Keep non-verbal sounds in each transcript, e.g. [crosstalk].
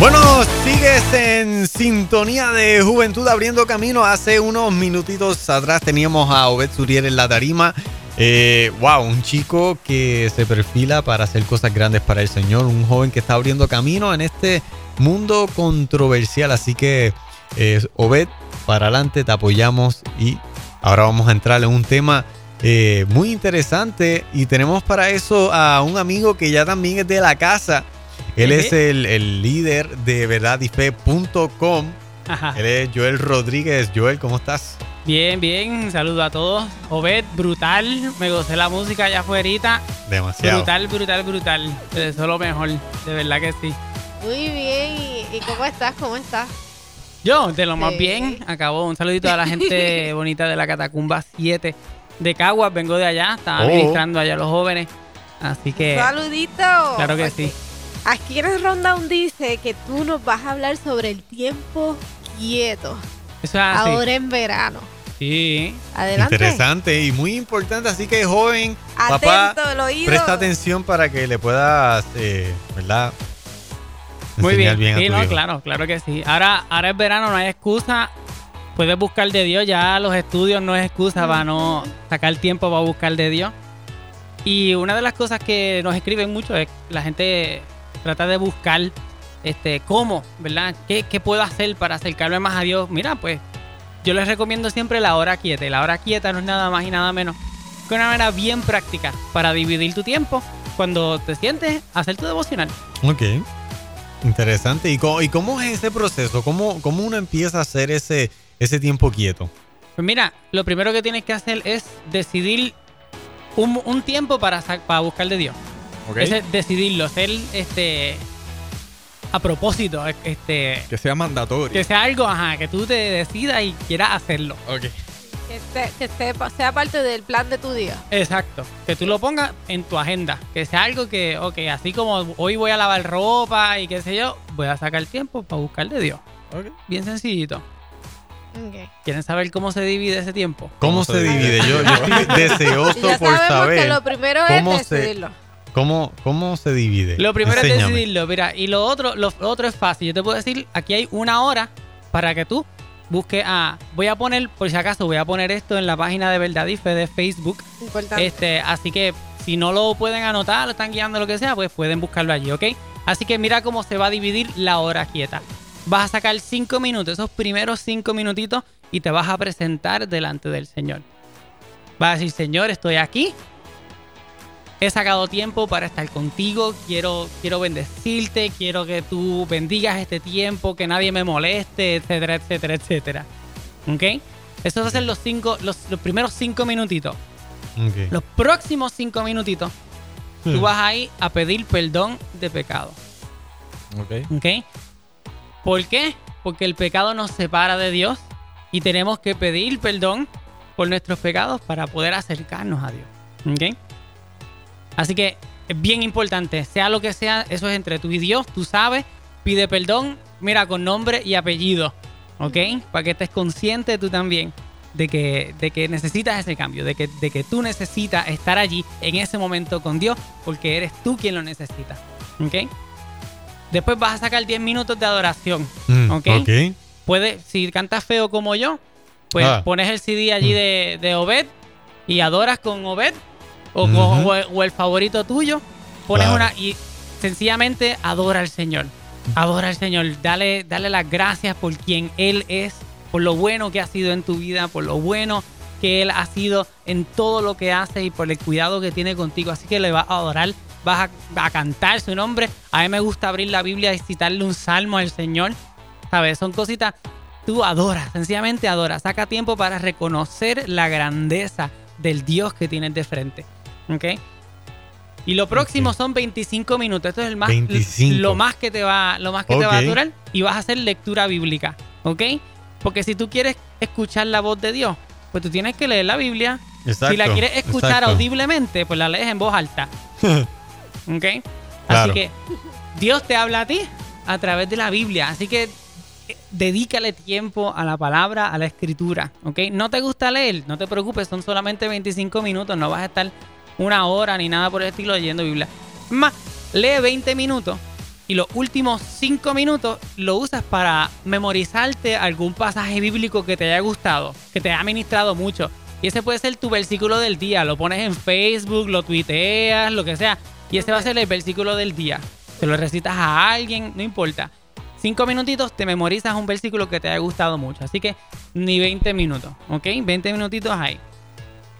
Bueno, sigues en sintonía de Juventud abriendo camino. Hace unos minutitos atrás teníamos a Obed Suriel en la tarima. Eh, wow, un chico que se perfila para hacer cosas grandes para el Señor. Un joven que está abriendo camino en este mundo controversial. Así que, eh, Obed, para adelante, te apoyamos. Y ahora vamos a entrar en un tema eh, muy interesante. Y tenemos para eso a un amigo que ya también es de la casa. Él es el, líder de verdadyfe.com. Él es Joel Rodríguez. Joel, ¿cómo estás? Bien, bien. Saludo a todos. Obed, brutal. Me gocé la música allá afuera. Demasiado. Brutal, brutal, brutal. Eso es lo mejor. De verdad que sí. Muy bien. ¿Y, cómo estás? ¿Cómo estás? Yo, de lo más bien. Acabo. Un saludito a la gente [laughs] bonita de la Catacumba 7 de Caguas. Vengo de allá. Estaba ministrando oh. allá a los jóvenes. Así que. Saludito. Claro que sí. Aquí en el Rundown dice que tú nos vas a hablar sobre el tiempo quieto. Ahora en verano. Sí. Adelante. Interesante y muy importante. Así que, joven, papá, presta atención para que le puedas, eh, ¿verdad? Muy bien. sí, no, claro, claro que sí. Ahora, ahora es verano, no hay excusa. Puedes buscar de Dios. Ya los estudios no es excusa para no sacar tiempo para buscar de Dios. Y una de las cosas que nos escriben mucho es la gente trata de buscar este, cómo, ¿verdad? ¿Qué, ¿Qué, puedo hacer para acercarme más a Dios? Mira, pues yo les recomiendo siempre la hora quieta. Y la hora quieta no es nada más y nada menos que una manera bien práctica para dividir tu tiempo cuando te sientes hacer tu devocional. Ok. Interesante. ¿Y cómo, y cómo es ese proceso? ¿Cómo, ¿Cómo, uno empieza a hacer ese, ese tiempo quieto? Pues mira, lo primero que tienes que hacer es decidir un, un tiempo para, para buscar de Dios. Decidirlo, ser este a propósito, este que sea mandatorio. Que sea algo, ajá, que tú te decidas y quieras hacerlo. Okay. Que, sea parte del plan de tu día. Exacto. Que tú lo pongas en tu agenda. Que sea algo que, ok, así como hoy voy a lavar ropa y qué sé yo, voy a sacar tiempo para buscar de Dios. Okay. Bien sencillito. Okay. ¿Quieren saber cómo se divide ese tiempo? ¿Cómo, se divide? Yo, [laughs] estoy deseoso por saber. Que lo primero es decidirlo. ¿Cómo, ¿Cómo se divide? Lo primero es decidirlo, mira, y lo otro, lo otro es fácil. Yo te puedo decir, aquí hay una hora para que tú busques a. Voy a poner, por si acaso, voy a poner esto en la página de Verdad y Fe de Facebook. Este, así que si no lo pueden anotar, lo están guiando, lo que sea, pues pueden buscarlo allí, ¿ok? Así que mira cómo se va a dividir la hora quieta. Vas a sacar cinco minutos, esos primeros cinco minutitos, y te vas a presentar delante del Señor. Vas a decir, Señor, estoy aquí, he sacado tiempo para estar contigo, quiero, quiero bendecirte, quiero que tú bendigas este tiempo, que nadie me moleste, etcétera, etcétera, etcétera. ¿Ok? Eso va a ser los, cinco, los, primeros cinco minutitos. Los próximos cinco minutitos, tú hmm. vas ahí a pedir perdón de pecado. Ok. ¿Ok? ¿Por qué? Porque el pecado nos separa de Dios y tenemos que pedir perdón por nuestros pecados para poder acercarnos a Dios. ¿Ok? Así que es bien importante, sea lo que sea, eso es entre tú y Dios, tú sabes, pide perdón, mira, con nombre y apellido, ¿ok? Para que estés consciente tú también de que, de que necesitas ese cambio, de que, de que tú necesitas estar allí en ese momento con Dios, porque eres tú quien lo necesita, ¿ok? Después vas a sacar 10 minutos de adoración, mm, ¿ok? Puedes, si cantas feo como yo, pues ah. pones el CD allí mm. de, de Obed y adoras con Obed o, el favorito tuyo, pones una y sencillamente adora al Señor. Adora al Señor, dale, dale las gracias por quien Él es, por lo bueno que ha sido en tu vida, por lo bueno que Él ha sido en todo lo que hace y por el cuidado que tiene contigo. Así que le vas a adorar, vas a, cantar su nombre. A mí me gusta abrir la Biblia y citarle un salmo al Señor. ¿Sabes? Son cositas. Tú adoras, sencillamente adoras. Saca tiempo para reconocer la grandeza del Dios que tienes de frente. ¿Ok? Y lo próximo son 25 minutos. Esto es el más, lo más que te va, lo más que te va a durar. Y vas a hacer lectura bíblica. ¿Ok? Porque si tú quieres escuchar la voz de Dios, pues tú tienes que leer la Biblia. si la quieres escuchar audiblemente, pues la lees en voz alta. [laughs] ¿Ok? Así que Dios te habla a ti a través de la Biblia. Así que eh, dedícale tiempo a la palabra, a la escritura. ¿Ok? No te gusta leer, no te preocupes, son solamente 25 minutos. No vas a estar una hora ni nada por el estilo leyendo Biblia. Más, lee 20 minutos Y los últimos cinco minutos lo usas para memorizarte algún pasaje bíblico que te haya gustado, que te haya ministrado mucho. Y ese puede ser tu versículo del día. Lo pones en Facebook, lo tuiteas, lo que sea. Y ese va a ser el versículo del día. Te lo recitas a alguien, no importa. Cinco minutitos te memorizas un versículo que te haya gustado mucho. Así que ni 20 minutos, ¿ok? 20 minutitos ahí.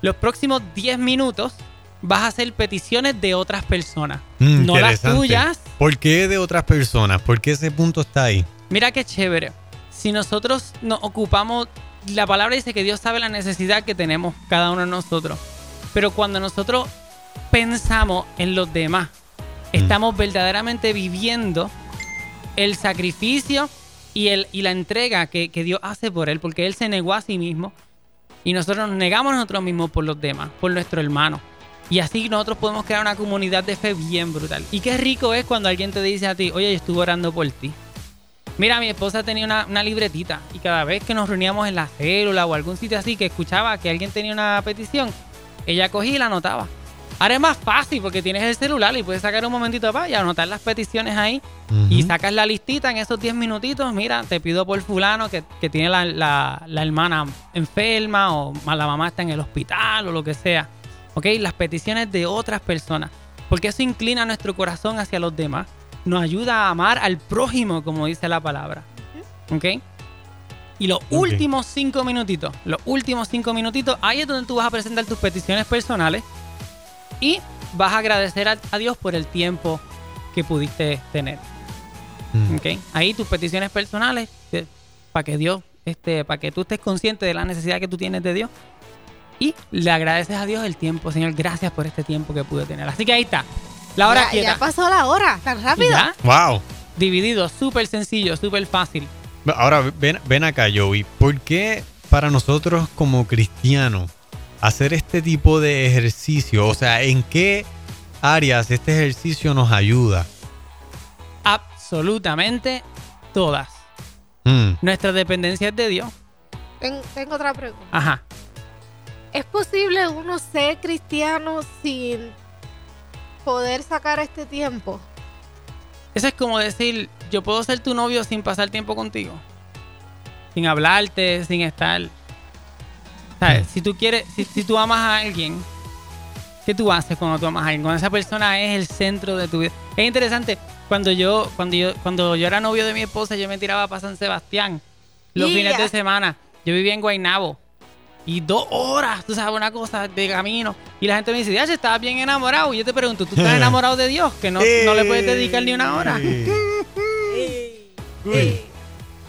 Los próximos 10 minutos vas a hacer peticiones de otras personas. Mm, no las tuyas. ¿Por qué de otras personas? ¿Por qué ese punto está ahí? Mira qué chévere. Si nosotros nos ocupamos, la palabra dice que Dios sabe la necesidad que tenemos cada uno de nosotros. Pero cuando nosotros pensamos en los demás, mm. estamos verdaderamente viviendo el sacrificio y, el, y la entrega que, Dios hace por Él, porque Él se negó a sí mismo y nosotros nos negamos a nosotros mismos por los demás, por nuestro hermano. Y así nosotros podemos crear una comunidad de fe bien brutal. Y qué rico es cuando alguien te dice a ti, oye, yo estuve orando por ti. Mira, mi esposa tenía una, una, libretita y cada vez que nos reuníamos en la célula o algún sitio así que escuchaba que alguien tenía una petición, ella cogía y la anotaba. Ahora es más fácil porque tienes el celular y puedes sacar un momentito para y anotar las peticiones ahí y sacas la listita en esos 10 minutitos. Mira, te pido por fulano que, tiene la, la, hermana enferma o la mamá está en el hospital o lo que sea. ¿Ok? Las peticiones de otras personas. Porque eso inclina nuestro corazón hacia los demás. Nos ayuda a amar al prójimo, como dice la palabra. ¿Ok? Y los últimos cinco minutitos, los últimos cinco minutitos, ahí es donde tú vas a presentar tus peticiones personales y vas a agradecer a, Dios por el tiempo que pudiste tener. Mm. Ahí tus peticiones personales, para que Dios, este, para que tú estés consciente de la necesidad que tú tienes de Dios. Y le agradeces a Dios el tiempo, Señor, gracias por este tiempo que pude tener. Así que ahí está. La hora ya, Ya pasó la hora, tan rápido. Wow. Dividido, súper sencillo, súper fácil. Ahora, ven, ven acá, Joey. ¿Por qué para nosotros como cristianos hacer este tipo de ejercicio? O sea, ¿en qué áreas este ejercicio nos ayuda? Absolutamente todas. Mm. Nuestra dependencia es de Dios. tengo otra pregunta. Ajá. ¿Es posible uno ser cristiano sin poder sacar este tiempo? Eso es como decir, yo puedo ser tu novio sin pasar tiempo contigo. Sin hablarte, sin estar. Si tú quieres, si, tú amas a alguien, ¿qué tú haces cuando tú amas a alguien? Cuando esa persona es el centro de tu vida. Es interesante, cuando yo, cuando yo, cuando yo era novio de mi esposa, yo me tiraba para San Sebastián los fines de semana. Yo vivía en Guaynabo. Y dos horas, tú sabes, una cosa de camino. Y la gente me dice, ya, estabas bien enamorado. Y yo te pregunto, ¿tú estás [laughs] enamorado de Dios? Que no, no le puedes dedicar ni una hora. [laughs]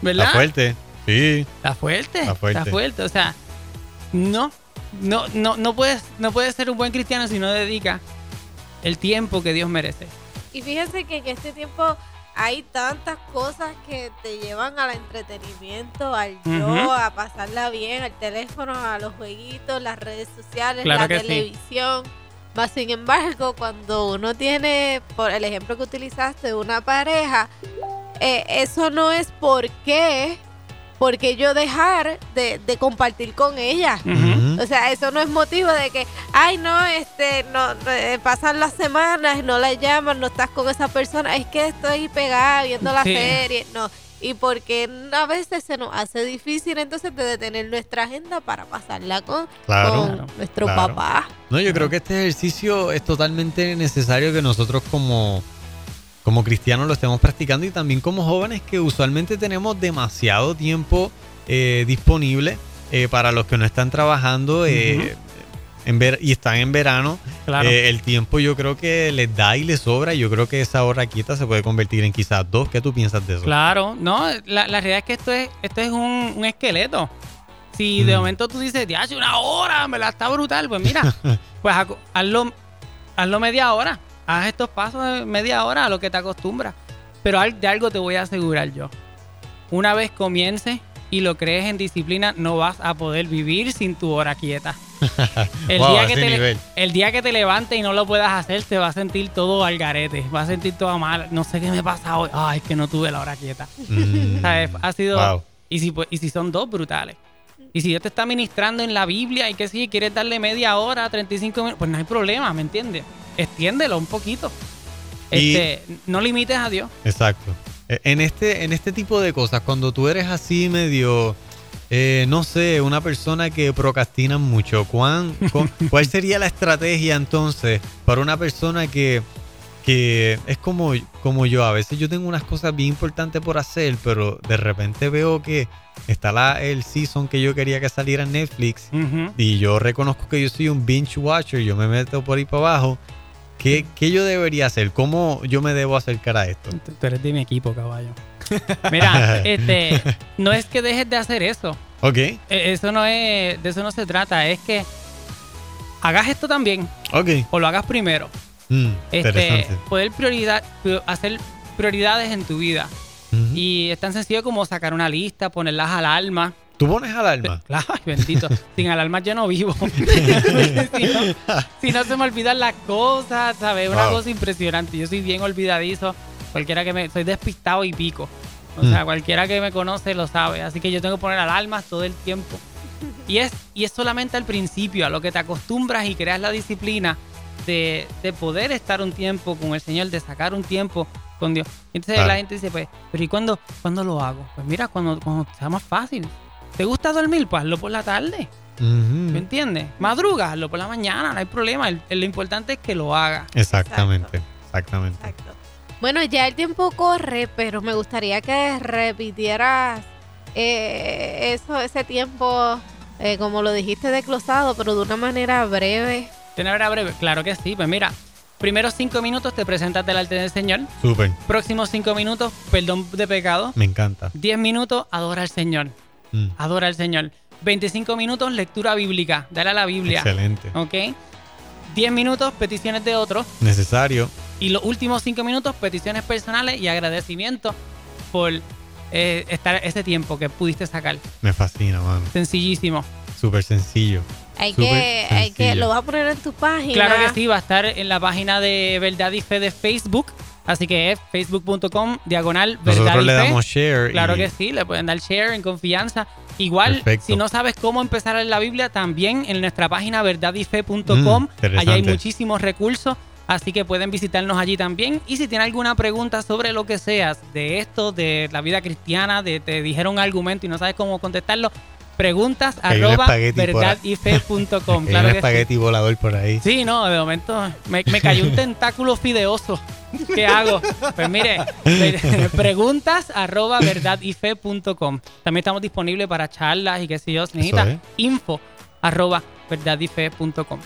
¿Verdad? Está fuerte. Sí. Está fuerte. Está fuerte. Está fuerte. O sea, no, no, no, no puedes, no puedes ser un buen cristiano si no dedica el tiempo que Dios merece. Y fíjense que en este tiempo hay tantas cosas que te llevan al entretenimiento, al yo, a pasarla bien, al teléfono, a los jueguitos, las redes sociales, la televisión. Más sin embargo, cuando uno tiene, por el ejemplo que utilizaste, una pareja, eh, eso no es por qué porque yo dejar de, compartir con ella. O sea, eso no es motivo de que, ay, no, este, no, eh, pasan las semanas, no la llaman, no estás con esa persona, es que estoy pegada viendo la serie, no. Y porque a veces se nos hace difícil entonces de detener nuestra agenda para pasarla con, nuestro papá. No, yo creo que este ejercicio es totalmente necesario que nosotros como como cristianos lo estemos practicando y también como jóvenes que usualmente tenemos demasiado tiempo eh, disponible eh, para los que no están trabajando eh, en ver y están en verano. el tiempo yo creo que les da y les sobra. Yo creo que esa hora quieta se puede convertir en quizás dos. ¿Qué tú piensas de eso? Claro, no, la, realidad es que esto es, esto es un, esqueleto. Si de momento tú dices, ya hace una hora, me la está brutal, pues mira, [laughs] pues hazlo, hazlo media hora haz estos pasos de media hora a lo que te acostumbras. Pero de algo te voy a asegurar yo. Una vez comiences y lo crees en disciplina, no vas a poder vivir sin tu hora quieta. [laughs] El, día, que te, el día que te levantes y no lo puedas hacer, te vas a sentir todo al garete. Vas a sentir todo mal. No sé qué me pasa hoy. Ay, es que no tuve la hora quieta. Mm. [laughs] Ha sido. Y, si, y si son dos brutales. Y si Dios te está ministrando en la Biblia y que si quieres darle media hora, 35 minutos, pues no hay problema, ¿me entiendes? extiéndelo un poquito. Este, no limites a Dios. Exacto. E, en este, en este tipo de cosas, cuando tú eres así medio, eh, no sé, una persona que procrastina mucho, ¿cuán, [laughs] ¿cuál sería la estrategia entonces para una persona que, que es como, como yo? A veces yo tengo unas cosas bien importantes por hacer, pero de repente veo que está la, el season que yo quería que saliera en Netflix y yo reconozco que yo soy un binge watcher, yo me meto por ahí para abajo ¿Qué, yo debería hacer? ¿Cómo yo me debo acercar a esto? Tú eres de mi equipo, caballo. [laughs] Mira, [laughs] este, no es que dejes de hacer eso. Ok. E, eso no es, de eso no se trata. Es que hagas esto también. Ok. O lo hagas primero. Mm, este, poder prioridad, hacer prioridades en tu vida. Y es tan sencillo como sacar una lista, ponerlas al alma. ¿Tú pones alarma? [laughs] Claro, bendito. Sin alarma yo no vivo. [laughs] [laughs] si, no, se me olvidan las cosas, ¿sabes? Una cosa impresionante. Yo soy bien olvidadizo. Cualquiera que me... Soy despistado y pico. O sea, mm. cualquiera que me conoce lo sabe. Así que yo tengo que poner alarmas todo el tiempo. Y es, y es solamente al principio, a lo que te acostumbras y creas la disciplina de, de poder estar un tiempo con el Señor, de sacar un tiempo con Dios. Entonces la gente dice, pues, pero ¿y cuándo, cuándo lo hago? Pues mira, cuando, cuando sea más fácil. ¿Te gusta dormir? Pues hazlo por la tarde. ¿Me entiendes? Madruga, hazlo por la mañana, no hay problema. lo importante es que lo haga. Exactamente, exactamente. Exacto. Bueno, ya el tiempo corre, pero me gustaría que repitieras eh, eso, ese tiempo, eh, como lo dijiste, desglosado, pero de una manera breve. De una manera breve, claro que sí. Pues mira, primeros cinco minutos te presentas delante del Señor. Súper. Próximos cinco minutos, perdón de pecado. Me encanta. Diez minutos, adora al Señor. Mm. Adora al Señor. 25 minutos, lectura bíblica. Dale a la Biblia. Excelente. ¿Ok? 10 minutos, peticiones de otros. Necesario. Y los últimos 5 minutos, peticiones personales y agradecimiento por eh, estar ese tiempo que pudiste sacar. Me fascina, mano. Sencillísimo. Súper sencillo. Hay que, hay que, lo vas a poner en tu página. Claro que sí, va a estar en la página de Verdad y Fe de Facebook. Así que es facebook.com diagonal verdad le damos share. Claro que sí, le pueden dar share en confianza. Igual, si no sabes cómo empezar en la Biblia, también en nuestra página verdadyfe.com. Mm, allá hay muchísimos recursos. Así que pueden visitarnos allí también. Y si tienen alguna pregunta sobre lo que seas, de esto, de la vida cristiana, de te dijeron un argumento y no sabes cómo contestarlo, preguntas arroba verdadyfe.com. [laughs] Claro un espagueti volador por ahí. Sí, no, de momento me, cayó un tentáculo fideoso. ¿Qué hago? Pues mire, [laughs] preguntas arroba verdadyfe.com. También estamos disponibles para charlas y qué sé yo. necesita info arroba verdadyfe.com.